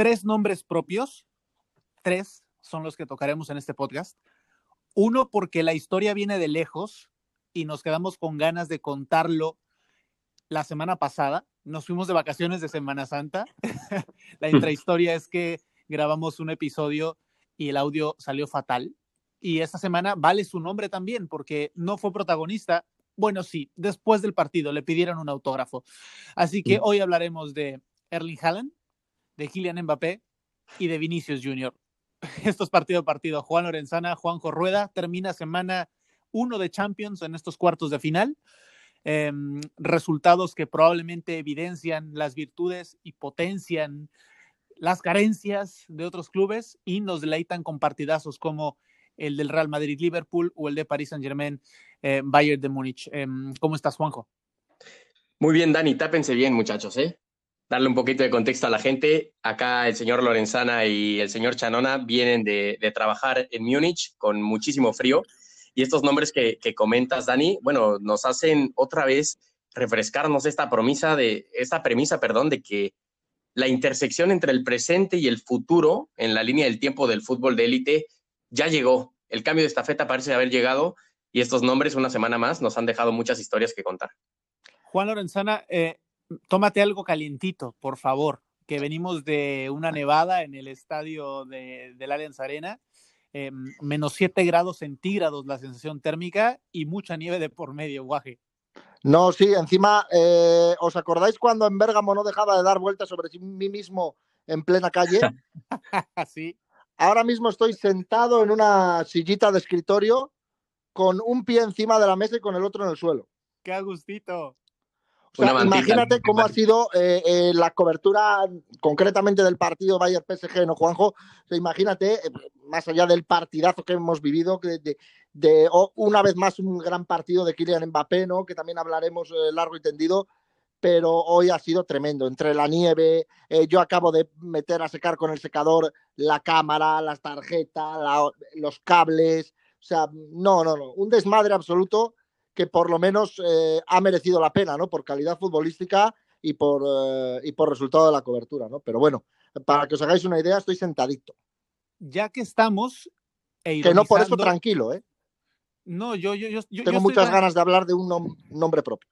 tres nombres propios, tres son los que tocaremos en este podcast. Uno, porque la historia viene de lejos y nos quedamos con ganas de contarlo la semana pasada. Nos fuimos de vacaciones de Semana Santa. la intrahistoria es que grabamos un episodio y el audio salió fatal. Y esta semana vale su nombre también porque no fue protagonista. Bueno, sí, después del partido le pidieron un autógrafo. Así que hoy hablaremos de Erling Haaland, de Kylian Mbappé y de Vinicius Jr. Esto es partido a partido. Juan Lorenzana, Juanjo Rueda, termina semana uno de Champions en estos cuartos de final. Em, resultados que probablemente evidencian las virtudes y potencian las carencias de otros clubes y nos deleitan con partidazos como el del Real Madrid-Liverpool o el de Paris Saint-Germain, eh, de Múnich. Em, ¿Cómo estás, Juanjo? Muy bien, Dani, tápense bien, muchachos, ¿eh? Darle un poquito de contexto a la gente. Acá el señor Lorenzana y el señor Chanona vienen de, trabajar en Múnich con muchísimo frío y estos nombres que, comentas, Dani, bueno, nos hacen otra vez refrescarnos esta promesa de, esta premisa, perdón, de que la intersección entre el presente y el futuro en la línea del tiempo del fútbol de élite ya llegó. El cambio de estafeta parece haber llegado y estos nombres, una semana más, nos han dejado muchas historias que contar. Juan Lorenzana, eh, tómate algo calientito, por favor, que venimos de una nevada en el estadio de, del Allianz Arena eh, menos 7 grados centígrados la sensación térmica y mucha nieve de por medio, guaje. No, sí, encima, eh, ¿os acordáis cuando en Bérgamo no dejaba de dar vueltas sobre mí mismo en plena calle? sí. Ahora mismo estoy sentado en una sillita de escritorio con un pie encima de la mesa y con el otro en el suelo. ¡Qué imagínate cómo ha sido eh, eh, la cobertura concretamente del partido Bayern PSG, ¿no, Juanjo? imagínate, eh, más allá del partidazo que hemos vivido, de, una vez más un gran partido de Kylian Mbappé, ¿no? Que también hablaremos largo y tendido, pero hoy ha sido tremendo. Entre la nieve, yo acabo de meter a secar con el secador la cámara, las tarjetas, los cables. O sea, no, no, no. Un desmadre absoluto que por lo menos eh, ha merecido la pena, ¿no? Por calidad futbolística y por, eh, y por resultado de la cobertura, ¿no? Pero bueno, para que os hagáis una idea, estoy sentadito. Ya que estamos. E que no por eso tranquilo, ¿eh? No, yo, yo, yo tengo muchas ganas de hablar de un nombre propio.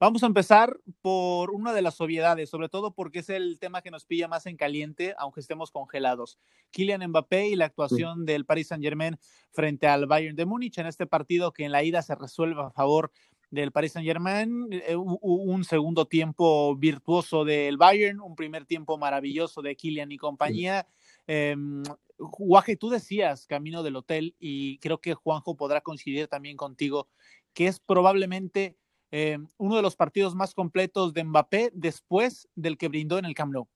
Vamos a empezar por una de las obviedades, sobre todo porque es el tema que nos pilla más en caliente, aunque estemos congelados. Kylian Mbappé y la actuación del Paris Saint-Germain frente al Bayern de Múnich en este partido que en la ida se resuelve a favor del Paris Saint-Germain, eh, un segundo tiempo virtuoso del Bayern, un primer tiempo maravilloso de Kylian y compañía. Eh, Guaje, tú decías camino del hotel y creo que Juanjo podrá coincidir también contigo que es probablemente eh, uno de los partidos más completos de Mbappé después del que brindó en el Camp Nou.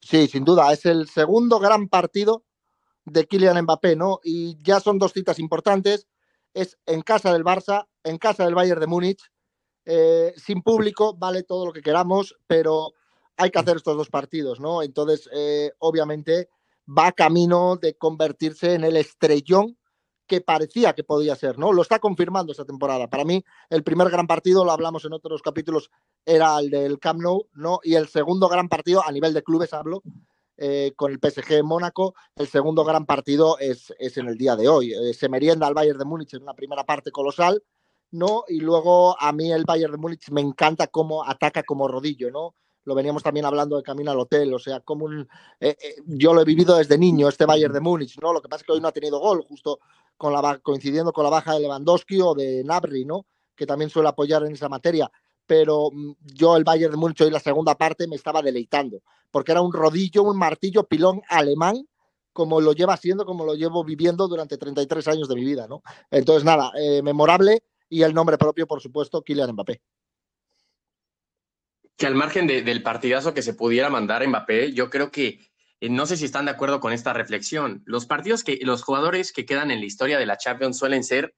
Sí, sin duda, es el segundo gran partido de Kylian Mbappé, ¿no? Y ya son dos citas importantes. Es en casa del Barça, en casa del Bayern de Múnich. Eh, sin público, vale todo lo que queramos, pero hay que hacer estos dos partidos, ¿no? Entonces, eh, obviamente, va camino de convertirse en el estrellón que parecía que podía ser, ¿no? Lo está confirmando esta temporada. Para mí, el primer gran partido, lo hablamos en otros capítulos, era el del Camp Nou, ¿no? Y el segundo gran partido, a nivel de clubes hablo, eh, con el PSG Mónaco, el segundo gran partido es, es en el día de hoy. Eh, se merienda al Bayern de Múnich en una primera parte colosal, ¿no? Y luego a mí el Bayern de Múnich me encanta cómo ataca como rodillo, ¿no? Lo veníamos también hablando de camino al hotel, o sea, como un, eh, yo lo he vivido desde niño, este Bayern de Múnich, ¿no? Lo que pasa es que hoy no ha tenido gol, justo con la, coincidiendo con la baja de Lewandowski o de Nabri, ¿no? Que también suele apoyar en esa materia. Pero mm, yo el Bayern de Múnich hoy la segunda parte me estaba deleitando, porque era un rodillo, un martillo pilón alemán, como lo lleva siendo, como lo llevo viviendo durante 33 años de mi vida, ¿no? Entonces, nada, eh, memorable y el nombre propio, por supuesto, Kylian Mbappé. Que al margen del partidazo que se pudiera mandar Mbappé, yo creo que eh, no sé si están de acuerdo con esta reflexión. Los partidos que los jugadores que quedan en la historia de la Champions suelen ser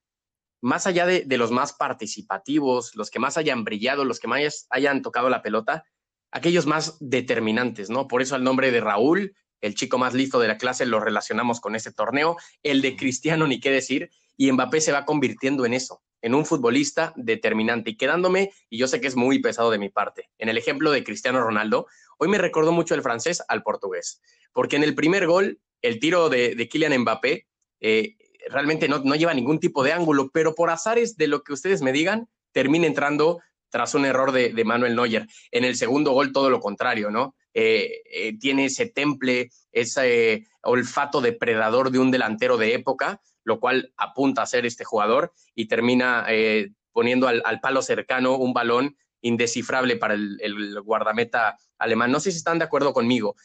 más allá de, los más participativos, los que más hayan brillado, los que más hayan tocado la pelota, aquellos más determinantes, ¿no? Por eso el nombre de Raúl, el chico más listo de la clase, lo relacionamos con ese torneo, el de Cristiano, ni qué decir, y Mbappé se va convirtiendo en eso. En un futbolista determinante y quedándome, y yo sé que es muy pesado de mi parte, en el ejemplo de Cristiano Ronaldo, hoy me recordó mucho el francés al portugués, porque en el primer gol, el tiro de, de Kylian Mbappé, eh, realmente no, no lleva ningún tipo de ángulo, pero por azares de lo que ustedes me digan, termina entrando tras un error de, Manuel Neuer. En el segundo gol, todo lo contrario, ¿no? Eh, eh, tiene ese temple, ese olfato depredador de un delantero de época, lo cual apunta a ser este jugador y termina eh, poniendo al, palo cercano un balón indescifrable para el, guardameta alemán. No sé si están de acuerdo conmigo.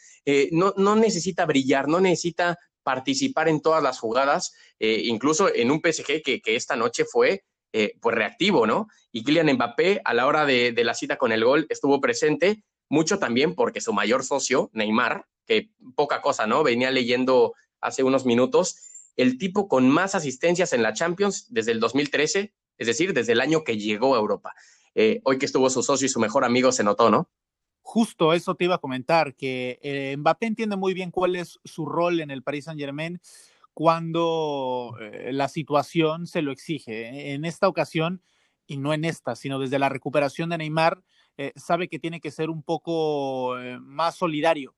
no, no necesita brillar, no necesita participar en todas las jugadas, incluso en un PSG que, que esta noche fue eh, pues reactivo, ¿no? Y Kylian Mbappé a la hora de, la cita con el gol estuvo presente, mucho también porque su mayor socio, Neymar, que poca cosa, ¿no? Venía leyendo hace unos minutos, el tipo con más asistencias en la Champions desde el 2013, es decir, desde el año que llegó a Europa. Eh, hoy que estuvo su socio y su mejor amigo se notó, ¿no? Justo eso te iba a comentar, que eh, Mbappé entiende muy bien cuál es su rol en el Paris Saint Germain cuando eh, la situación se lo exige. En esta ocasión, y no en esta, sino desde la recuperación de Neymar, sabe que tiene que ser un poco más solidario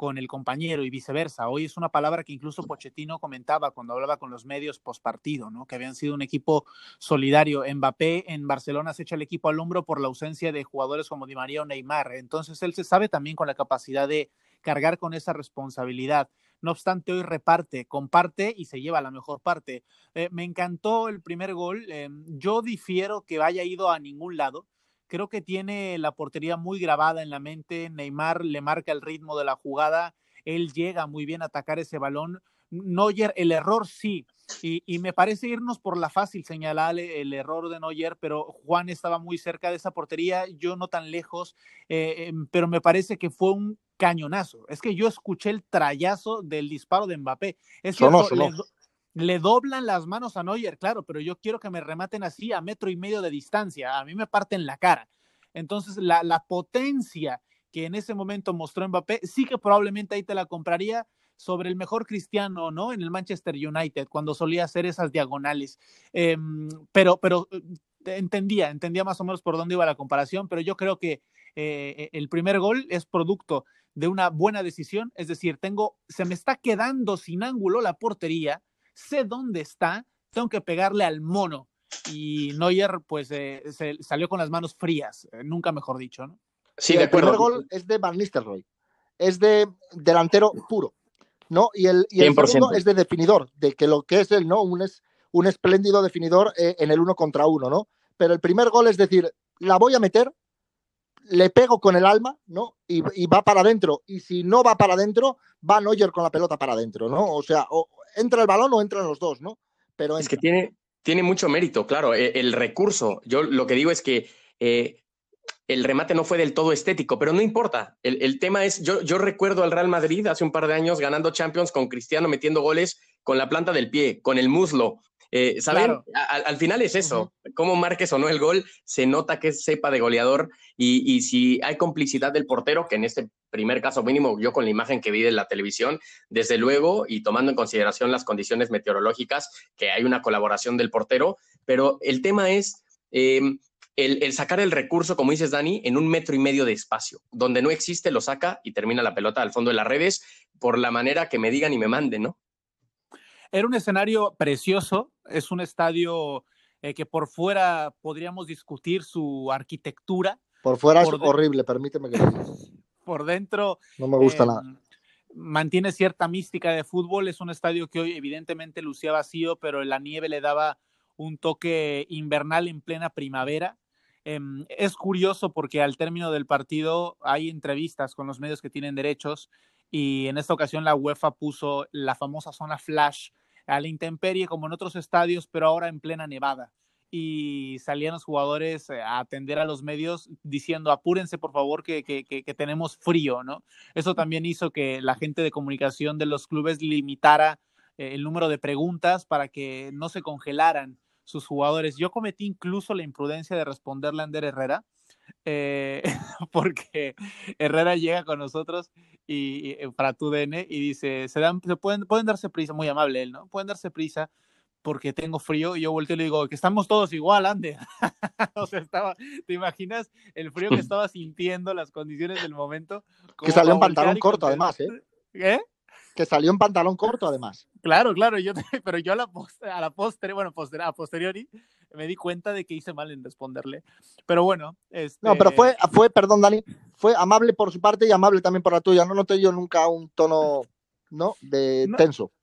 con el compañero y viceversa. Hoy es una palabra que incluso Pochettino comentaba cuando hablaba con los medios postpartido, ¿no? que habían sido un equipo solidario. Mbappé en Barcelona se echa el equipo al hombro por la ausencia de jugadores como Di María o Neymar. Entonces él se sabe también con la capacidad de cargar con esa responsabilidad. No obstante, hoy reparte, comparte y se lleva la mejor parte. Eh, me encantó el primer gol. Eh, yo difiero que haya ido a ningún lado. Creo que tiene la portería muy grabada en la mente. Neymar le marca el ritmo de la jugada. Él llega muy bien a atacar ese balón. Neuer, el error sí, y, me parece irnos por la fácil señalar el error de Neuer, pero Juan estaba muy cerca de esa portería, yo no tan lejos, eh, em, pero me parece que fue un cañonazo. Es que yo escuché el trayazo del disparo de Mbappé. Es cierto, Le, doblan las manos a Neuer, claro, pero yo quiero que me rematen así a metro y medio de distancia. A mí me parten la cara. Entonces, la, la potencia que en ese momento mostró Mbappé, sí que probablemente ahí te la compraría sobre el mejor cristiano, ¿no? En el Manchester United, cuando solía hacer esas diagonales. Em, pero, pero eh, entendía, entendía más o menos por dónde iba la comparación, pero yo creo que eh, el primer gol es producto de una buena decisión, es decir, tengo, se me está quedando sin ángulo la portería, sé dónde está, tengo que pegarle al mono. Y Neuer, pues, eh, se salió con las manos frías, nunca mejor dicho, ¿no? Sí, de acuerdo. El primer gol es de Van Nistelrooy, es de delantero puro. ¿no? Y el, y segundo es de definidor, de que lo que es él, ¿no? Un, es, un espléndido definidor eh, en el uno contra uno, ¿no? Pero el primer gol es decir, la voy a meter, le pego con el alma, ¿no? Y, va para adentro. Y si no va para adentro, va Neuer con la pelota para adentro, ¿no? O sea, o entra el balón o entran los dos, ¿no? Pero es que tiene, tiene mucho mérito, claro. E, el, recurso, yo lo que digo es que eh, el remate no fue del todo estético, pero no importa. El, tema es, yo, yo recuerdo al Real Madrid hace un par de años ganando Champions con Cristiano metiendo goles con la planta del pie, con el muslo. Eh, ¿Saben? Al, final es eso. Cómo marques o no el gol, se nota que es cepa de goleador. Y, si hay complicidad del portero, que en este primer caso mínimo, yo con la imagen que vi de la televisión, desde luego, y tomando en consideración las condiciones meteorológicas, que hay una colaboración del portero. Pero el tema es. Em, el, sacar el recurso, como dices, Dani, en un metro y medio de espacio. Donde no existe, lo saca y termina la pelota al fondo de las redes por la manera que me digan y me manden, ¿no? Era un escenario precioso, es un estadio eh, que por fuera podríamos discutir su arquitectura. Por fuera es horrible, permíteme que lo Por dentro. No me gusta nada. Em, mantiene cierta mística de fútbol, es un estadio que hoy evidentemente lucía vacío, pero la nieve le daba un toque invernal en plena primavera. Em, es curioso porque al término del partido hay entrevistas con los medios que tienen derechos y en esta ocasión la UEFA puso la famosa zona flash a la intemperie como en otros estadios, pero ahora en plena nevada. Y salían los jugadores eh, a atender a los medios diciendo apúrense por favor que, que tenemos frío, ¿no? Eso también hizo que la gente de comunicación de los clubes limitara eh, el número de preguntas para que no se congelaran sus jugadores. Yo cometí incluso la imprudencia de responderle a Ander Herrera, eh, porque Herrera llega con nosotros y, eh, para tu DN y dice, se, dan, se pueden, pueden darse prisa, muy amable él, ¿no? Pueden darse prisa, porque tengo frío. Y yo volteo y le digo, que estamos todos igual, ande. o sea, estaba, ¿te imaginas el frío que estaba sintiendo, las condiciones del momento? Que salió en pantalón corto, además, ¿eh? ¿Eh? Que salió en pantalón corto, además. Claro, claro, yo, pero yo a la, a la postre, bueno, postre, a posteriori, me di cuenta de que hice mal en responderle. Pero bueno. Este... No, pero fue, fue, perdón, Dani, fue amable por su parte y amable también por la tuya. No noté yo nunca un tono, ¿no? De tenso. No,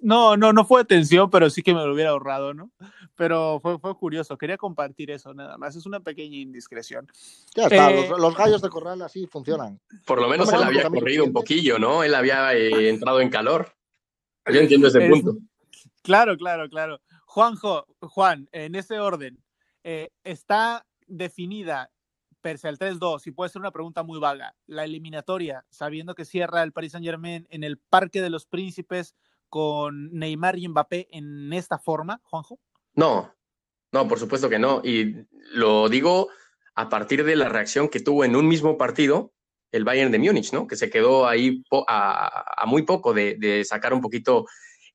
no, no fue tensión, pero sí que me lo hubiera ahorrado, ¿no? Pero fue, fue curioso, quería compartir eso nada más, es una pequeña indiscreción. Ya está, eh, los, gallos de corral así funcionan. Por lo menos él había corrido un poquillo, ¿no? Él había eh, entrado en calor. Yo entiendo ese punto. Claro, claro, claro. Juanjo, Juan, en ese orden, eh, está definida, pese al 3-2, y puede ser una pregunta muy vaga, la eliminatoria, sabiendo que cierra el Paris Saint Germain en el Parque de los Príncipes con Neymar y Mbappé en esta forma, Juanjo? No, no, por supuesto que no. Y lo digo a partir de la reacción que tuvo en un mismo partido el Bayern de Múnich, ¿no? Que se quedó ahí a, muy poco de, sacar un poquito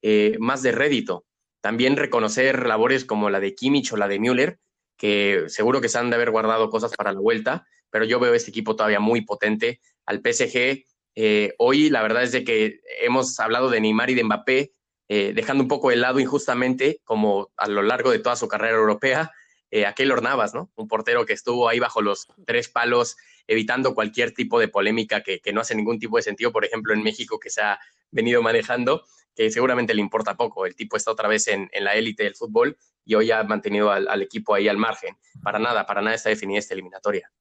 eh, más de rédito. También reconocer labores como la de Kimmich o la de Müller, que seguro que se han de haber guardado cosas para la vuelta, pero yo veo este equipo todavía muy potente. Al PSG, eh, hoy la verdad es de que hemos hablado de Neymar y de Mbappé, eh, dejando un poco de lado injustamente, como a lo largo de toda su carrera europea, eh, a Keylor Navas, ¿no? Un portero que estuvo ahí bajo los tres palos, evitando cualquier tipo de polémica que, no hace ningún tipo de sentido, por ejemplo, en México, que se ha venido manejando, que seguramente le importa poco. El tipo está otra vez en, la élite del fútbol y hoy ha mantenido al, equipo ahí al margen. Para nada, para nada está definida esta eliminatoria.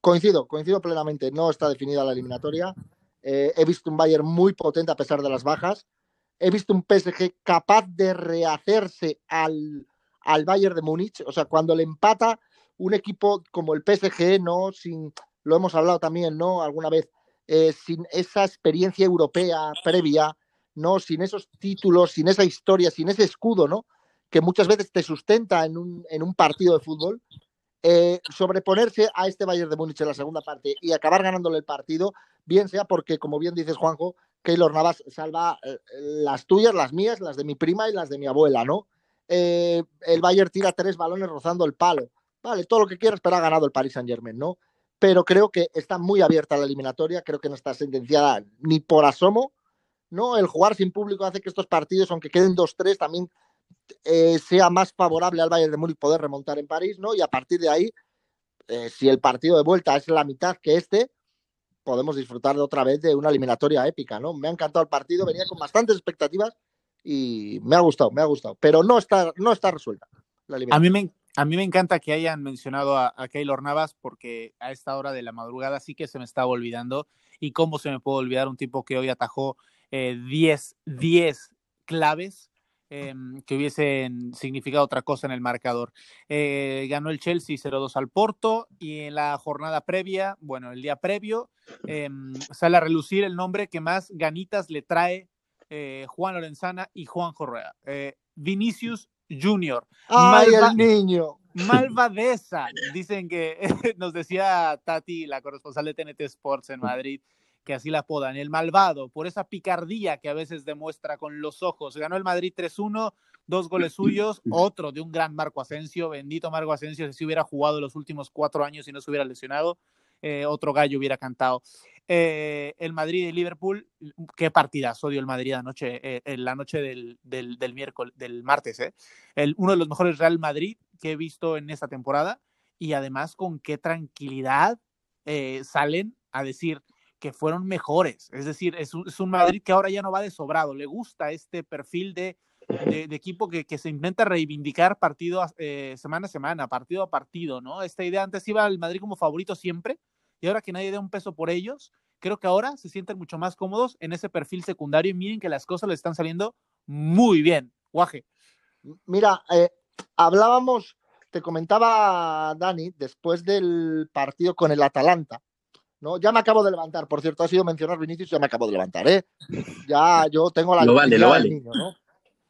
Coincido, coincido plenamente. No está definida la eliminatoria. Eh, he visto un Bayern muy potente a pesar de las bajas. He visto un PSG capaz de rehacerse al, al Bayern de Múnich. O sea, cuando le empata un equipo como el PSG, ¿no? Sin, lo hemos hablado también, ¿no? Alguna vez, eh, sin esa experiencia europea previa, ¿no? Sin esos títulos, sin esa historia, sin ese escudo, ¿no? Que muchas veces te sustenta en un, en un partido de fútbol. Eh, sobreponerse a este Bayern de Múnich en la segunda parte y acabar ganándole el partido, bien sea porque, como bien dices, Juanjo, Keylor Navas salva eh, las tuyas, las mías, las de mi prima y las de mi abuela, ¿no? Eh, el Bayern tira tres balones rozando el palo. Vale, todo lo que quieras, pero ha ganado el Paris Saint Germain, ¿no? Pero creo que está muy abierta la eliminatoria, creo que no está sentenciada ni por asomo, ¿no? El jugar sin público hace que estos partidos, aunque queden 2-3, también eh, sea más favorable al Bayern de Múnich poder remontar en París, ¿no? Y a partir de ahí, eh, si el partido de vuelta es la mitad que este, podemos disfrutar de otra vez de una eliminatoria épica, ¿no? Me ha encantado el partido, venía con bastantes expectativas y me ha gustado, me ha gustado, pero no está, no está resuelta. a, mí me, a mí me encanta que hayan mencionado a, a, Keylor Navas porque a esta hora de la madrugada sí que se me estaba olvidando y cómo se me puede olvidar un tipo que hoy atajó 10 eh, claves em, que hubiesen significado otra cosa en el marcador. Eh, ganó el Chelsea 0-2 al Porto y en la jornada previa, bueno, el día previo, em, sale a relucir el nombre que más ganitas le trae eh, Juan Lorenzana y Juan Correa. Eh, Vinicius Junior. ¡Ay, el niño! Malvadeza. Dicen que nos decía Tati, la corresponsal de TNT Sports en Madrid, que así la apodan, el malvado, por esa picardía que a veces demuestra con los ojos. Ganó el Madrid 3-1, dos goles suyos, otro de un gran Marco Asensio, bendito Marco Asensio, si hubiera jugado los últimos cuatro años y no se hubiera lesionado. Eh, otro gallo hubiera cantado. Eh, el Madrid y Liverpool, qué partidazo dio el Madrid anoche, eh, en la noche del, del, miércoles, del martes, el, uno de los mejores Real Madrid que he visto en esta temporada y además con qué tranquilidad salen a decir que fueron mejores. Es decir, es un, es un, Madrid que ahora ya no va de sobrado, le gusta este perfil de, de, equipo que, que, se intenta reivindicar partido semana a semana, partido a partido, ¿no? Esta idea antes iba al Madrid como favorito siempre y ahora que nadie dé un peso por ellos, creo que ahora se sienten mucho más cómodos en ese perfil secundario y miren que las cosas le están saliendo muy bien. Guaje. Mira, eh, hablábamos, te comentaba Dani, después del partido con el Atalanta, ¿no? Ya me acabo de levantar, por cierto, ha sido mencionar Vinicius, ya me acabo de levantar, ¿eh? Ya yo tengo la lo vale, lo vale. Niño, ¿no?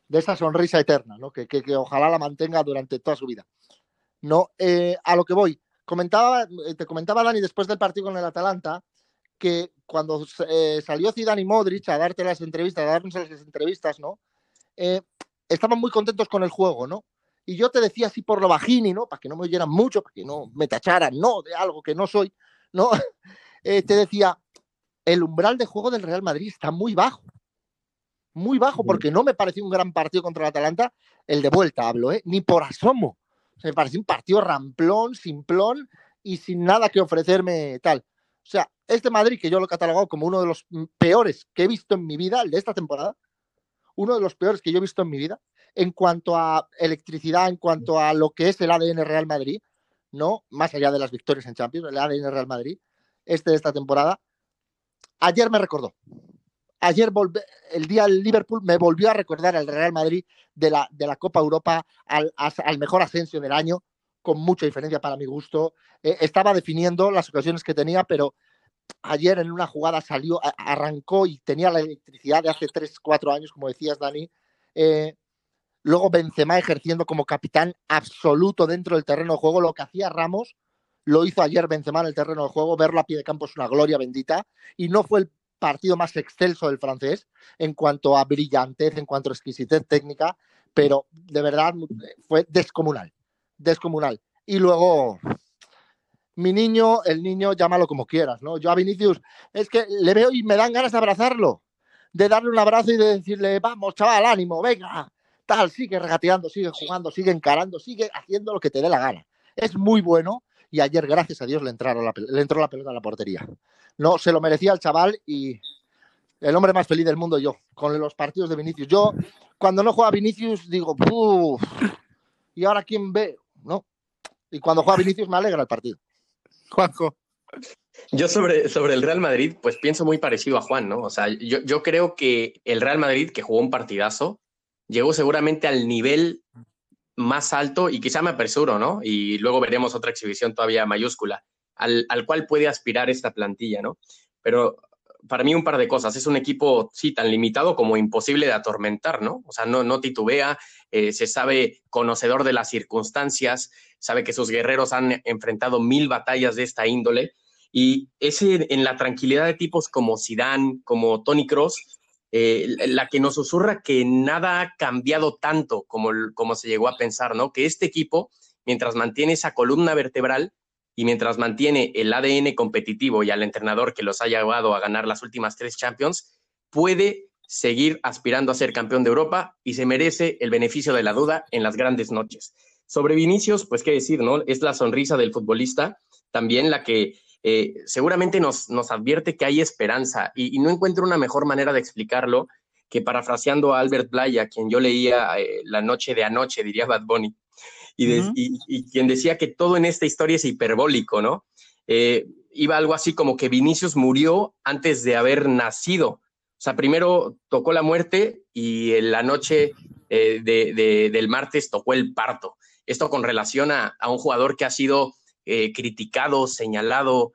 de esa sonrisa eterna, ¿no? Que, que, que, ojalá la mantenga durante toda su vida. No, eh, a lo que voy comentaba, eh, te comentaba Dani después del partido con el Atalanta que cuando eh, salió Zidane y Modric a darte las entrevistas, a darnos las entrevistas, ¿no? Eh, estaban muy contentos con el juego, ¿no? Y yo te decía así por lo bajini, ¿no? Para que no me oyeran mucho, para que no me tacharan, no, de algo que no soy, ¿no? Eh, te decía, el umbral de juego del Real Madrid está muy bajo. Muy bajo, porque no me pareció un gran partido contra el Atalanta, el de vuelta hablo, ¿eh? Ni por asomo. me pareció un partido ramplón, simplón y sin nada que ofrecerme tal. O sea, este Madrid, que yo lo he catalogado como uno de los peores que he visto en mi vida, el de esta temporada, uno de los peores que yo he visto en mi vida, en cuanto a electricidad, en cuanto a lo que es el ADN Real Madrid, ¿no? Más allá de las victorias en Champions, el ADN Real Madrid, este de esta temporada, ayer me recordó. Ayer el día del Liverpool me volvió a recordar al Real Madrid de la, de la Copa Europa, al, al mejor ascenso del año, con mucha diferencia para mi gusto. Eh, estaba definiendo las ocasiones que tenía, pero ayer en una jugada salió, arrancó y tenía la electricidad de hace 3, 4 años, como decías, Dani. Eh, luego Benzema ejerciendo como capitán absoluto dentro del terreno de juego. Lo que hacía Ramos lo hizo ayer Benzema en el terreno de juego. Verlo a pie de campo es una gloria bendita. Y no fue el partido más excelso del francés en cuanto a brillantez, en cuanto a exquisitez técnica, pero de verdad fue descomunal descomunal. Y luego, mi niño, el niño, llámalo como quieras, ¿no? Yo a Vinicius, es que le veo y me dan ganas de abrazarlo, de darle un abrazo y de decirle, vamos, chaval, ánimo, venga, tal, sigue regateando, sigue jugando, sigue encarando, sigue haciendo lo que te dé la gana. Es muy bueno y ayer, gracias a Dios, le, entraron la, le entró la pelota a la portería. No, se lo merecía el chaval y el hombre más feliz del mundo yo, con los partidos de Vinicius. Yo, cuando no juega Vinicius, digo, Puf, ¿y ahora quién ve? ¿no? Y cuando juega Vinicius me alegra el partido. Juanjo. Yo sobre, sobre el Real Madrid, pues pienso muy parecido a Juan, ¿no? O sea, yo, yo creo que el Real Madrid, que jugó un partidazo, llegó seguramente al nivel más alto y quizá me apresuro, ¿no? Y luego veremos otra exhibición todavía mayúscula, al, al cual puede aspirar esta plantilla, ¿no? Pero para mí un par de cosas. Es un equipo, sí, tan limitado como imposible de atormentar, ¿no? O sea, no, no titubea, eh, se sabe conocedor de las circunstancias, sabe que sus guerreros han enfrentado mil batallas de esta índole. Y ese en la tranquilidad de tipos como Zidane, como Tony Cross, eh, la que nos susurra que nada ha cambiado tanto como, como se llegó a pensar, ¿no? Que este equipo, mientras mantiene esa columna vertebral, y mientras mantiene el ADN competitivo y al entrenador que los ha llevado a ganar las últimas tres Champions, puede seguir aspirando a ser campeón de Europa y se merece el beneficio de la duda en las grandes noches. Sobre Vinicius, pues qué decir, ¿no? Es la sonrisa del futbolista, también la que eh, seguramente nos, nos advierte que hay esperanza y, no encuentro una mejor manera de explicarlo que parafraseando a Albert Playa, quien yo leía eh, la noche de anoche, diría Bad Bunny, y, quien decía que todo en esta historia es hiperbólico, ¿no? Eh, iba algo así como que Vinicius murió antes de haber nacido. O sea, primero tocó la muerte y en la noche eh, del martes tocó el parto. Esto con relación a, un jugador que ha sido eh, criticado, señalado,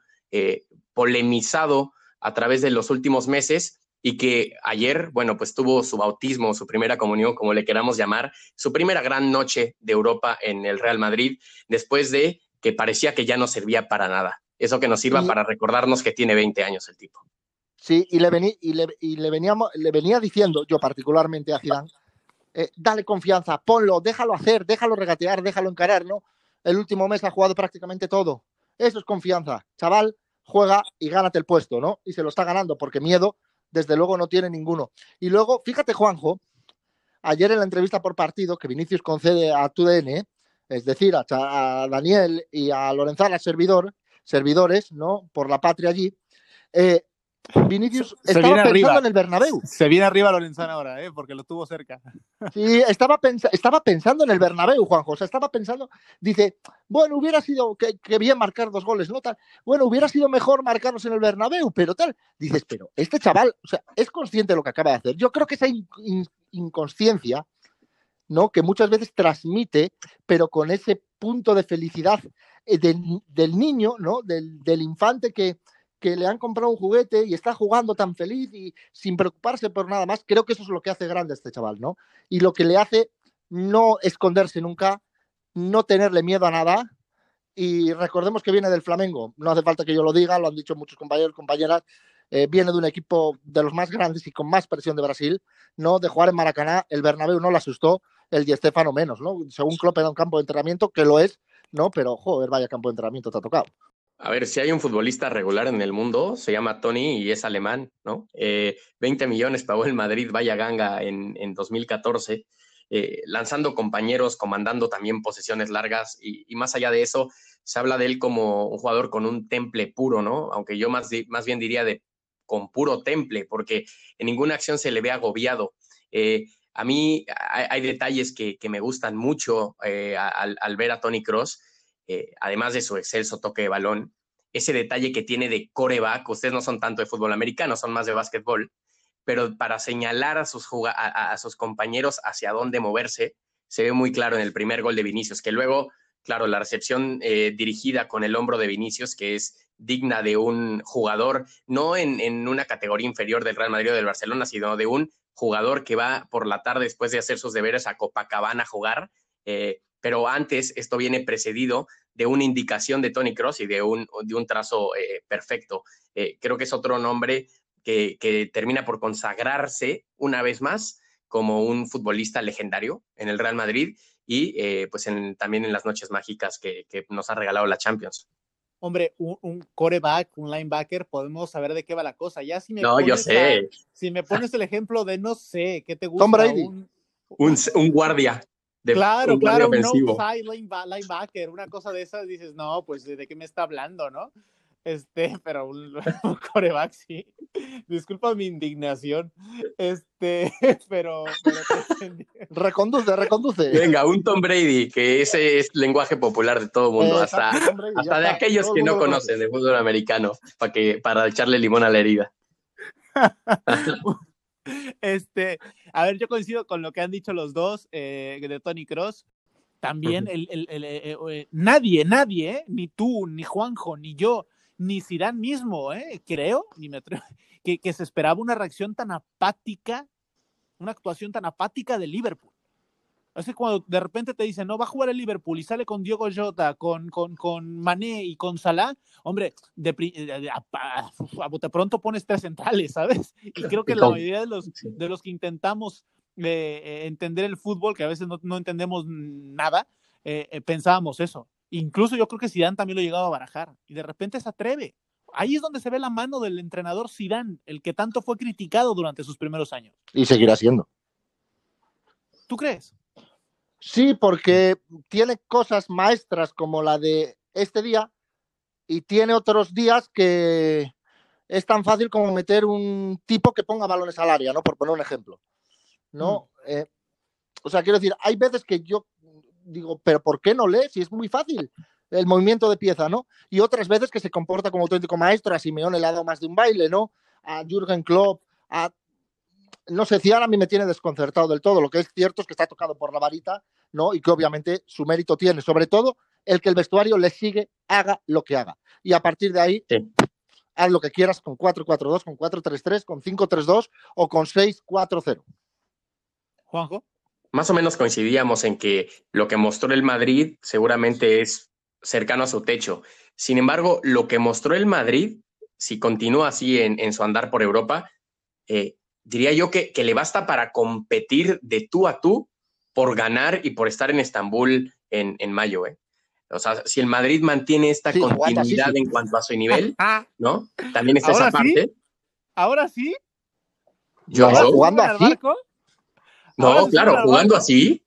polemizado a través de los últimos meses y que ayer, bueno, pues tuvo su bautismo, su primera comunión, como le queramos llamar, su primera gran noche de Europa en el Real Madrid, después de que parecía que ya no servía para nada. Eso que nos sirva para recordarnos que tiene 20 años el tipo. Sí, y le, y le, veníamos, le venía diciendo, yo particularmente a Zidane, eh, dale confianza, ponlo, déjalo hacer, déjalo regatear, déjalo encarar, ¿no? El último mes ha jugado prácticamente todo. Eso es confianza. Chaval, juega y gánate el puesto, ¿no? Y se lo está ganando porque miedo desde luego no tiene ninguno. Y luego, fíjate, Juanjo, ayer en la entrevista por partido que Vinicius concede a TUDN, es decir, a, Daniel y a Lorenzana, servidor, servidores, ¿no? Por la patria allí, eh, Vinicius estaba pensando en el Bernabéu. Se viene arriba Lorenzana ahora, ¿eh? porque lo tuvo cerca. Sí, estaba, estaba pensando en el Bernabéu, Juanjo. O sea, estaba pensando, dice, bueno, hubiera sido que, bien marcar dos goles, ¿no? Tal. Bueno, hubiera sido mejor marcarnos en el Bernabéu, pero tal. Dices, pero este chaval, o sea, es consciente de lo que acaba de hacer. Yo creo que esa inconsciencia, ¿no? Que muchas veces transmite, pero con ese punto de felicidad eh, del, niño, ¿no? del infante que que le han comprado un juguete y está jugando tan feliz y sin preocuparse por nada más. Creo que eso es lo que hace grande a este chaval, ¿no? Y lo que le hace no esconderse nunca, no tenerle miedo a nada. Y recordemos que viene del Flamengo. No hace falta que yo lo diga, lo han dicho muchos compañeros, compañeras. eh, viene de un equipo de los más grandes y con más presión de Brasil, ¿no? De jugar en Maracaná, el Bernabéu no le asustó, el Di Stéfano menos, ¿no? Según Klopp era un campo de entrenamiento, que lo es, ¿no? Pero, joder, vaya campo de entrenamiento te ha tocado. A ver, si hay un futbolista regular en el mundo, se llama Tony y es alemán, ¿no? 20 eh, millones pagó el Madrid, vaya ganga en, en 2014, eh, lanzando compañeros, comandando también posesiones largas y, más allá de eso, se habla de él como un jugador con un temple puro, ¿no? Aunque yo más, más bien diría de con puro temple, porque en ninguna acción se le ve agobiado. Eh, a mí hay, detalles que, me gustan mucho al, al, ver a Tony Cross eh, además de su excelso toque de balón, ese detalle que tiene de coreback, ustedes no son tanto de fútbol americano, son más de básquetbol, pero para señalar a sus, a, sus compañeros hacia dónde moverse, se ve muy claro en el primer gol de Vinicius, que luego, claro, la recepción eh, dirigida con el hombro de Vinicius, que es digna de un jugador, no en, una categoría inferior del Real Madrid o del Barcelona, sino de un jugador que va por la tarde después de hacer sus deberes a Copacabana a jugar. Eh, pero antes esto viene precedido de una indicación de Tony Cross y de un, de un trazo eh, perfecto. Eh, creo que es otro nombre que, termina por consagrarse una vez más como un futbolista legendario en el Real Madrid y eh, pues también en las noches mágicas que, nos ha regalado la Champions. Hombre, un, coreback, un linebacker, podemos saber de qué va la cosa. Ya si me no, yo sé. si me pones el ejemplo de no sé, ¿qué te gusta? Un, un, guardia claro, claro, un outside linebacker, una cosa de esas, dices, no, pues de qué me está hablando, ¿no? Este, pero un, coreback, sí. Disculpa mi indignación. Este, pero. reconduce, reconduce. Venga, un Tom Brady, que ese es lenguaje popular de todo el mundo, hasta, hasta de aquellos que no conocen de fútbol americano, para, que, para echarle limón a la herida. Este, a ver, yo coincido con lo que han dicho los dos eh, de Tony Cross. También el, el, eh, eh, nadie, nadie, ni tú, ni Juanjo, ni yo, ni Zidane mismo, creo, ni me atrevo, que, que se esperaba una reacción tan apática, una actuación tan apática de Liverpool. Es que cuando de repente te dicen, no, va a jugar el Liverpool y sale con Diego Jota, con, con, con Mané y con Salah, hombre, de, de, a, pronto pones tres centrales, ¿sabes? Y creo que la mayoría de los, de los que intentamos eh, eh, entender el fútbol, que a veces no, no entendemos nada, eh, pensábamos eso. Incluso yo creo que Zidane también lo llegaba a barajar y de repente se atreve. Ahí es donde se ve la mano del entrenador Zidane, el que tanto fue criticado durante sus primeros años. Y seguirá siendo. ¿Tú crees? Sí, porque tiene cosas maestras como la de este día y tiene otros días que es tan fácil como meter un tipo que ponga balones al área, ¿no? Por poner un ejemplo. ¿No? Mm. Eh, o sea, quiero decir, hay veces que yo digo, pero ¿por qué no lee? Si es muy fácil el movimiento de pieza, ¿no? Y otras veces que se comporta como auténtico maestro, a Simeone le ha dado más de un baile, ¿no? A Jürgen Klopp, a no sé, si ahora a mí me tiene desconcertado del todo. Lo que es cierto es que está tocado por la varita, ¿no? Y que obviamente su mérito tiene, sobre todo el que el vestuario le sigue, haga lo que haga. Y a partir de ahí, haz lo que quieras con 4-4-2, con 4-3-3, con 5-3-2 o con 6-4-0. Juanjo. Más o menos coincidíamos en que lo que mostró el Madrid seguramente es cercano a su techo. Sin embargo, lo que mostró el Madrid, si continúa así en, su andar por Europa, eh, diría yo que, le basta para competir de tú a tú por ganar y por estar en Estambul en, mayo. ¿eh? O sea, si el Madrid mantiene esta continuidad en cuanto a su nivel, ¿no? También está esa parte. ¿Ahora sí? ¿Yo jugando así? No, claro, jugando así.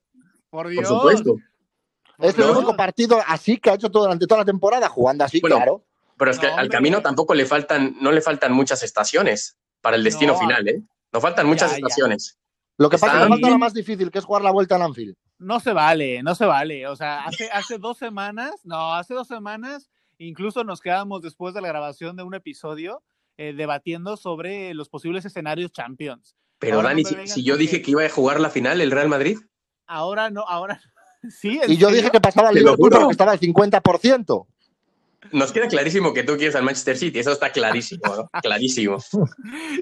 Por, Dios. por supuesto. Es el único partido así que ha hecho todo, durante toda la temporada, jugando así, claro. Pero es que al camino tampoco le faltan, no le faltan muchas estaciones para el destino final, ¿eh? Nos faltan muchas estaciones. Lo que pasa es que falta lo más difícil, que es jugar la vuelta en Anfield. No se vale, no se vale. O sea, hace, hace dos semanas, no, hace dos semanas, incluso nos quedamos después de la grabación de un episodio eh, debatiendo sobre los posibles escenarios Champions. Pero Dani, si, yo dije que iba a jugar la final el Real Madrid. Ahora no, ahora sí. Y yo dije que pasaba el Liverpool porque estaba al 50%. Nos queda clarísimo que tú quieres al Manchester City, eso está clarísimo, ¿no? clarísimo.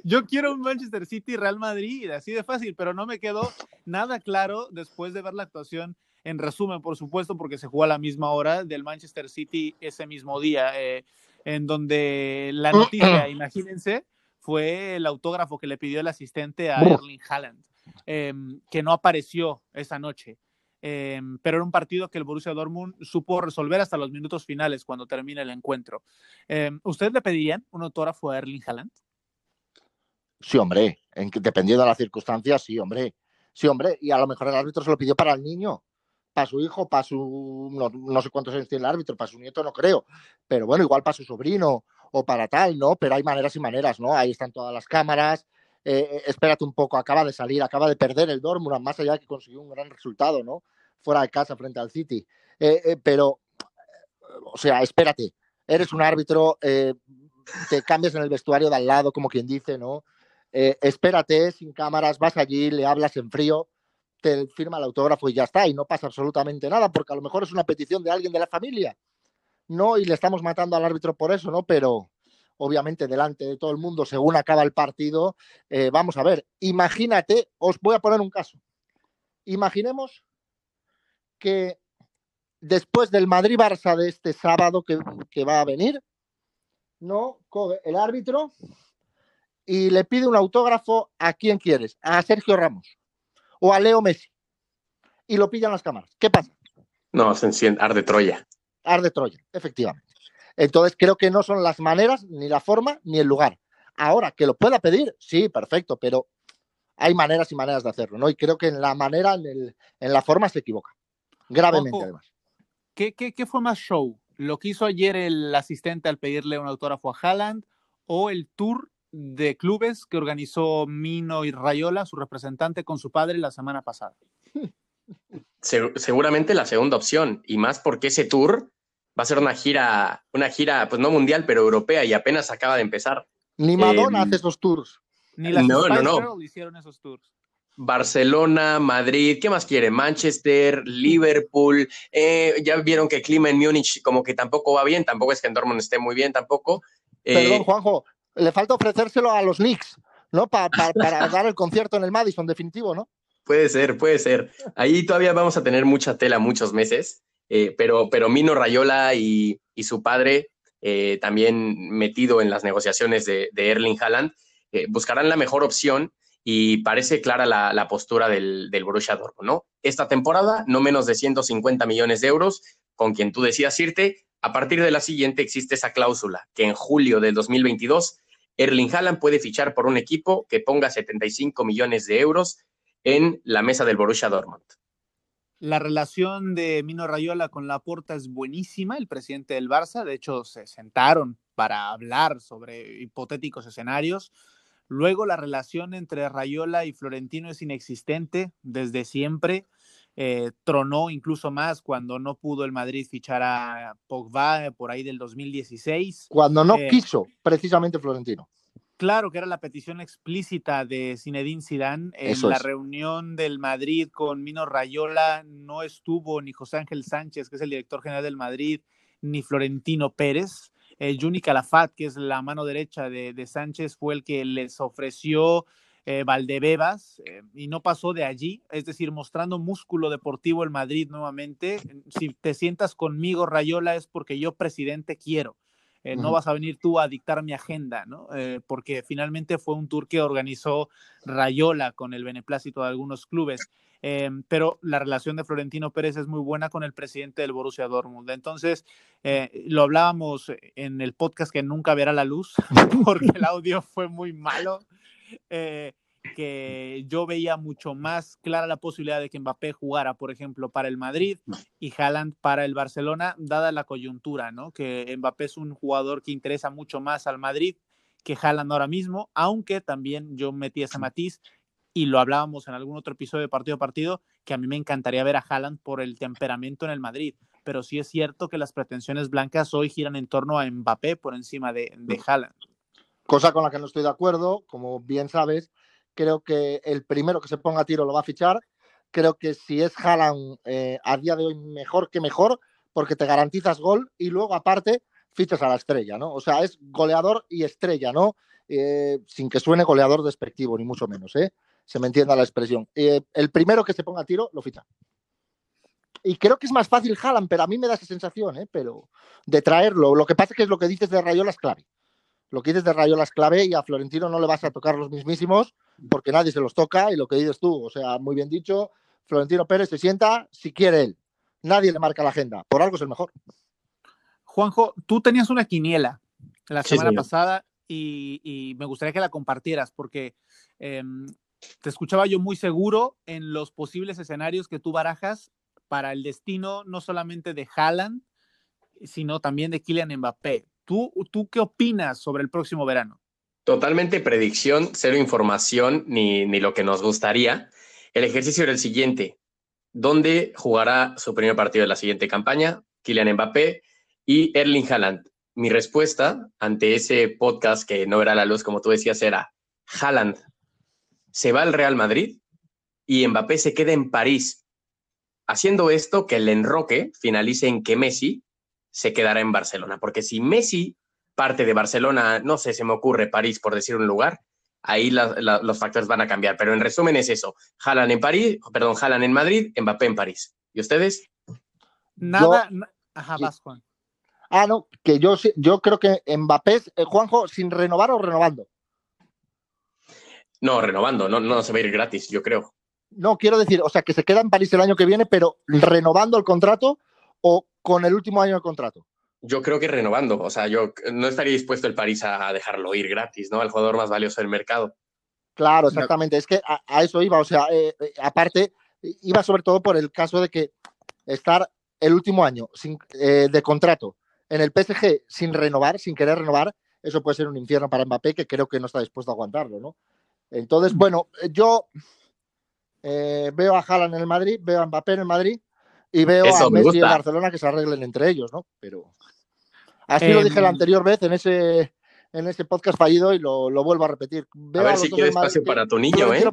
Yo quiero un Manchester City Real Madrid, así de fácil, pero no me quedó nada claro después de ver la actuación. En resumen, por supuesto, porque se jugó a la misma hora del Manchester City ese mismo día, eh, en donde la noticia, imagínense, fue el autógrafo que le pidió el asistente a Erling Haaland, em, que no apareció esa noche. Em, pero era un partido que el Borussia Dortmund supo resolver hasta los minutos finales cuando termina el encuentro. Em, ¿Ustedes le pedirían un autógrafo a Erling Haaland? Sí, hombre, en, dependiendo de las circunstancias, sí, hombre. Sí, hombre, y a lo mejor el árbitro se lo pidió para el niño, para su hijo, para su. No, sé cuántos años tiene el árbitro, para su nieto no creo, pero bueno, igual para su sobrino o para tal, ¿no? Pero hay maneras y maneras, ¿no? Ahí están todas las cámaras. Eh, eh, espérate un poco, acaba de salir, acaba de perder el Dortmund, más allá de que consiguió un gran resultado, ¿no? Fuera de casa frente al City. Eh, pero, o sea, espérate, eres un árbitro, te cambias en el vestuario de al lado, como quien dice, ¿no? Eh, espérate, sin cámaras, vas allí, le hablas en frío, te firma el autógrafo y ya está, y no pasa absolutamente nada, porque a lo mejor es una petición de alguien de la familia, ¿no? Y le estamos matando al árbitro por eso, ¿no? Pero obviamente delante de todo el mundo, según acaba el partido, eh, vamos a ver, imagínate, os voy a poner un caso. Imaginemos que después del Madrid-Barça de este sábado que, que va a venir, ¿no? El árbitro y le pide un autógrafo a quien quieres, a Sergio Ramos o a Leo Messi. Y lo pillan las cámaras. ¿Qué pasa? No, se enciende, arde Troya. Arde Troya, efectivamente. Entonces creo que no son las maneras, ni la forma, ni el lugar. Ahora, que lo pueda pedir, sí, perfecto, pero hay maneras y maneras de hacerlo, ¿no? Y creo que en la manera, en, la forma se equivoca. Gravemente, además. ¿qué, qué, qué fue más show? ¿Lo que hizo ayer el asistente al pedirle un autógrafo a Haaland o el tour de clubes que organizó Mino y Rayola, su representante, con su padre la semana pasada. seguramente la segunda opción, y más porque ese tour va a ser una gira, una gira, pues no mundial, pero europea, y apenas acaba de empezar. Ni Madonna em, hace esos tours. Ni las no, no, no. hicieron esos tours. Barcelona, Madrid, ¿qué más quiere? Manchester, Liverpool. Eh, ya vieron que el clima en Múnich como que tampoco va bien, tampoco es que en Dortmund esté muy bien tampoco. Perdón, eh, Juanjo, le falta ofrecérselo a los Knicks, ¿no? para dar el concierto en el Madison definitivo, ¿no? Puede ser, puede ser. Ahí todavía vamos a tener mucha tela muchos meses, eh, pero, pero Mino Rayola y, su padre, eh, también metido en las negociaciones de, Erling Haaland, eh, buscarán la mejor opción y parece clara la, postura del, del Borussia Dortmund, ¿no? Esta temporada, no menos de 150 millones de euros, con quien tú decías irte. A partir de la siguiente existe esa cláusula que en julio del 2022 Erling Haaland puede fichar por un equipo que ponga 75 millones de euros en la mesa del Borussia Dortmund. La relación de Mino Rayola con Laporta es buenísima, el presidente del Barça. De hecho, se sentaron para hablar sobre hipotéticos escenarios. Luego, la relación entre Rayola y Florentino es inexistente desde siempre. Eh, tronó incluso más cuando no pudo el Madrid fichar a Pogba eh, por ahí del 2016. Cuando no eh, quiso, precisamente Florentino. Claro que era la petición explícita de Zinedine Zidane. En la reunión del Madrid con Mino Rayola no estuvo ni José Ángel Sánchez, que es el director general del Madrid, ni Florentino Pérez. Eh, Juni Calafat, que es la mano derecha de, de Sánchez, fue el que les ofreció eh, Valdebebas eh, y no pasó de allí, es decir, mostrando músculo deportivo el Madrid nuevamente. Si te sientas conmigo, Rayola, es porque yo, presidente, quiero. Eh, no vas a venir tú a dictar mi agenda, ¿no? porque finalmente fue un tour que organizó Rayola con el beneplácito de algunos clubes. pero la relación de Florentino Pérez es muy buena con el presidente del Borussia Dortmund. Entonces, lo hablábamos en el podcast que nunca verá la luz, porque el audio fue muy malo. Eh, que yo veía mucho más clara la posibilidad de que Mbappé jugara, por ejemplo, para el Madrid y Haaland para el Barcelona, dada la coyuntura, ¿no? Que Mbappé es un jugador que interesa mucho más al Madrid que Haaland ahora mismo, aunque también yo metí ese matiz y lo hablábamos en algún otro episodio de partido a partido, que a mí me encantaría ver a Haaland por el temperamento en el Madrid, pero sí es cierto que las pretensiones blancas hoy giran en torno a Mbappé por encima de, de Haaland cosa con la que no estoy de acuerdo, como bien sabes. Creo que el primero que se ponga a tiro lo va a fichar. Creo que si es Haaland eh, a día de hoy mejor que mejor, porque te garantizas gol y luego aparte fichas a la estrella, ¿no? O sea, es goleador y estrella, ¿no? Eh, sin que suene goleador despectivo, ni mucho menos, ¿eh? Se me entienda la expresión. Eh, el primero que se ponga a tiro lo ficha. Y creo que es más fácil Haaland, pero a mí me da esa sensación, ¿eh? Pero de traerlo. Lo que pasa es que es lo que dices de Rayola es clave. Lo que dices de Rayola es clave y a Florentino no le vas a tocar los mismísimos porque nadie se los toca y lo que dices tú, o sea, muy bien dicho, Florentino Pérez se sienta si quiere él. Nadie le marca la agenda, por algo es el mejor. Juanjo, tú tenías una quiniela la semana pasada y, me gustaría que la compartieras porque em, te escuchaba yo muy seguro en los posibles escenarios que tú barajas para el destino no solamente de Haaland, sino también de Kylian Mbappé. ¿Tú, ¿Tú qué opinas sobre el próximo verano? Totalmente predicción, cero información ni, ni lo que nos gustaría. El ejercicio era el siguiente. ¿Dónde jugará su primer partido de la siguiente campaña? Kylian Mbappé y Erling Haaland. Mi respuesta ante ese podcast que no era la luz, como tú decías, era Haaland se va al Real Madrid y Mbappé se queda en París. Haciendo esto, que el enroque finalice en que Messi se quedará en Barcelona. Porque si Messi parte de Barcelona, no sé, se me ocurre París, por decir un lugar, ahí los factores van a cambiar. Pero en resumen es eso. Jalan en París, perdón, jalan en Madrid, Mbappé en París. ¿Y ustedes? Nada, ajá, vas, Juan. Ah, no, que yo, yo creo que Mbappé, eh, Juanjo, sin renovar o renovando. No, renovando, no, no se va a ir gratis, yo creo. No, quiero decir, o sea, que se queda en París el año que viene, pero renovando el contrato o con el último año de contrato. Yo creo que renovando, o sea, yo no estaría dispuesto el París a dejarlo ir gratis, ¿no? Al jugador más valioso del mercado. Claro, exactamente, es que a, eso iba, o sea, eh, eh, aparte, iba sobre todo por el caso de que estar el último año sin, eh, de contrato en el PSG sin renovar, sin querer renovar, eso puede ser un infierno para Mbappé que creo que no está dispuesto a aguantarlo, ¿no? Entonces, bueno, yo eh, veo a Haaland en el Madrid, veo a Mbappé en el Madrid y veo a Messi en Barcelona que se arreglen entre ellos, ¿no? Pero así lo dije la em, anterior vez en ese, en ese podcast fallido y lo, vuelvo a repetir. a ver si quieres espacio para tu niño, ¿eh?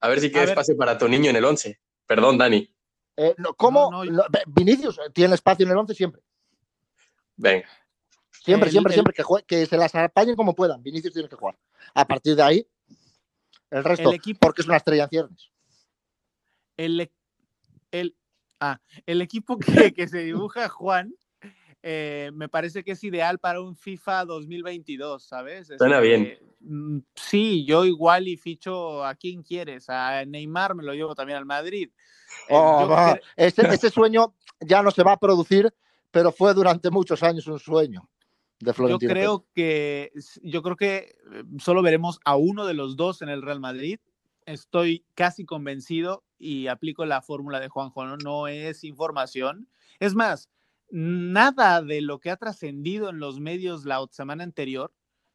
A, ver si quieres espacio para tu niño en el 11. Perdón, Dani. Eh, ¿Cómo? Vinicius tiene espacio en el 11 siempre. Venga. Siempre, siempre, siempre, que, que se las apañen como puedan. Vinicius tiene que jugar. A partir de ahí, el resto, equipo, porque es una estrella en ciernes. El, el, ah, el equipo que, que se dibuja Juan eh, me parece que es ideal para un FIFA 2022, ¿sabes? Suena bien. Mm, sí, yo igual y ficho a quien quieres, a Neymar me lo llevo también al Madrid. Eh, oh, ese, sueño ya no se va a producir, pero fue durante muchos años un sueño yo creo que yo creo que eh, solo veremos a uno de los dos en el Real Madrid. Estoy casi convencido y aplico la fórmula de Juanjo, ¿no? no es información. Es más, nada de lo que ha trascendido en los medios la semana anterior,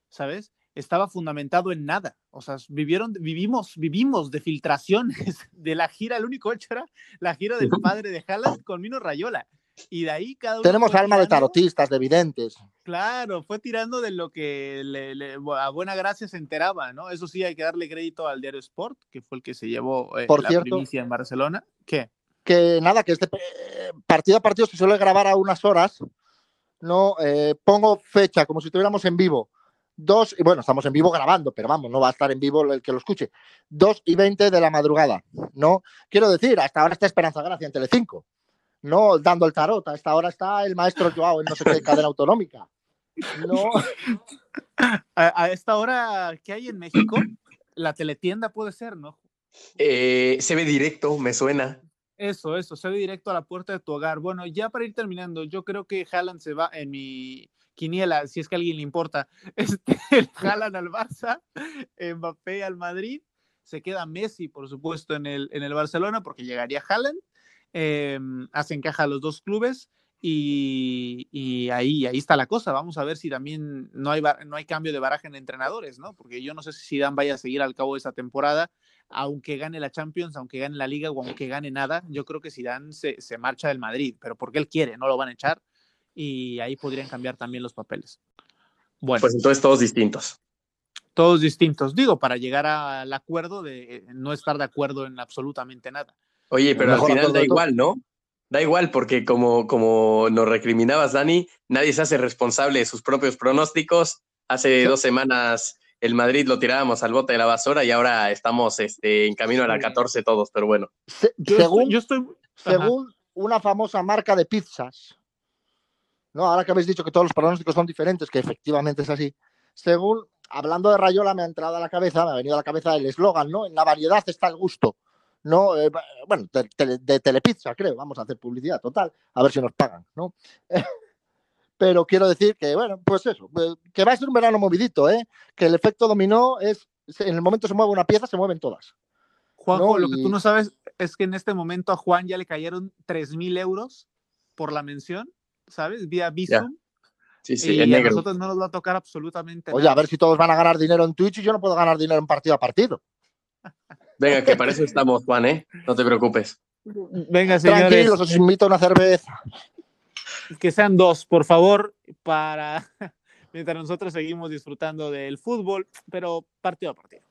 ¿sabes? Estaba fundamentado en nada. O sea, vivieron, vivimos, vivimos de filtraciones de la gira. El único hecho era la gira del padre de Haaland con Mino Rayola. Y de ahí cada uno Tenemos alma de tarotistas, de videntes. Claro, fue tirando de lo que a buena gracia se enteraba, ¿no? Eso sí, hay que darle crédito al diario Sport, que fue el que se llevó eh, Por la cierto, primicia en Barcelona. ¿Qué? Que nada, que este eh, partido a partido se suele grabar a unas horas. No eh, pongo fecha como si estuviéramos en vivo. Dos, y bueno, estamos en vivo grabando, pero vamos, no va a estar en vivo el que lo escuche. Dos y veinte de la madrugada, ¿no? Quiero decir, hasta ahora está Esperanza Gracia en Telecinco no dando el tarot. A esta hora está el maestro Joao en no sé qué cadena autonómica. No. A, esta hora, ¿qué hay en México? La teletienda puede ser, ¿no? Eh, se ve directo, me suena. Eso, eso, se ve directo a la puerta de tu hogar. Bueno, ya para ir terminando, yo creo que Haaland se va en mi quiniela, si es que a alguien le importa. Este, Haaland al Barça, Mbappé al Madrid, se queda Messi, por supuesto, en el, en el Barcelona, porque llegaría Haaland eh, hacen caja los dos clubes y, ahí, ahí está la cosa. Vamos a ver si también no hay, no hay cambio de baraje en entrenadores, ¿no? Porque yo no sé si Zidane vaya a seguir al cabo de esa temporada, aunque gane la Champions, aunque gane la Liga o aunque gane nada. Yo creo que Zidane se, se marcha del Madrid, pero porque él quiere, no lo van a echar y ahí podrían cambiar también los papeles. Bueno. Pues entonces todos distintos. Todos distintos. Digo, para llegar al acuerdo de no estar de acuerdo en absolutamente nada. Oye, pero al final da igual, ¿no? Da igual porque como, como nos recriminabas, Dani, nadie se hace responsable de sus propios pronósticos. Hace dos semanas el Madrid lo tirábamos al bote de la basura y ahora estamos este, en camino a la 14 todos, pero bueno. según, yo estoy... según una famosa marca de pizzas, ¿no? Ahora que habéis dicho que todos los pronósticos son diferentes, que efectivamente es así, según, hablando de Rayola, me ha entrado a la cabeza, me ha venido a la cabeza el eslogan, ¿no? En la variedad está el gusto. ¿no? Eh, bueno, de, de, Telepizza, creo, vamos a hacer publicidad total, a ver si nos pagan, ¿no? Pero quiero decir que, bueno, pues eso, eh, que va a ser un verano movidito, ¿eh? Que el efecto dominó es, en el momento se mueve una pieza, se mueven todas. Juanjo, lo que tú no sabes es que en este momento a Juan ya le cayeron 3.000 euros por la mención, ¿sabes? Vía Visum. Sí, sí, y a nosotros no nos va a tocar absolutamente Oye, a ver si todos van a ganar dinero en Twitch y yo no puedo ganar dinero en partido a partido. Venga, que para eso estamos, Juan, ¿eh? No te preocupes. Venga, señores. Tranquilos, os invito a una cerveza. Que sean dos, por favor, para mientras nosotros seguimos disfrutando del fútbol, pero partido a partido.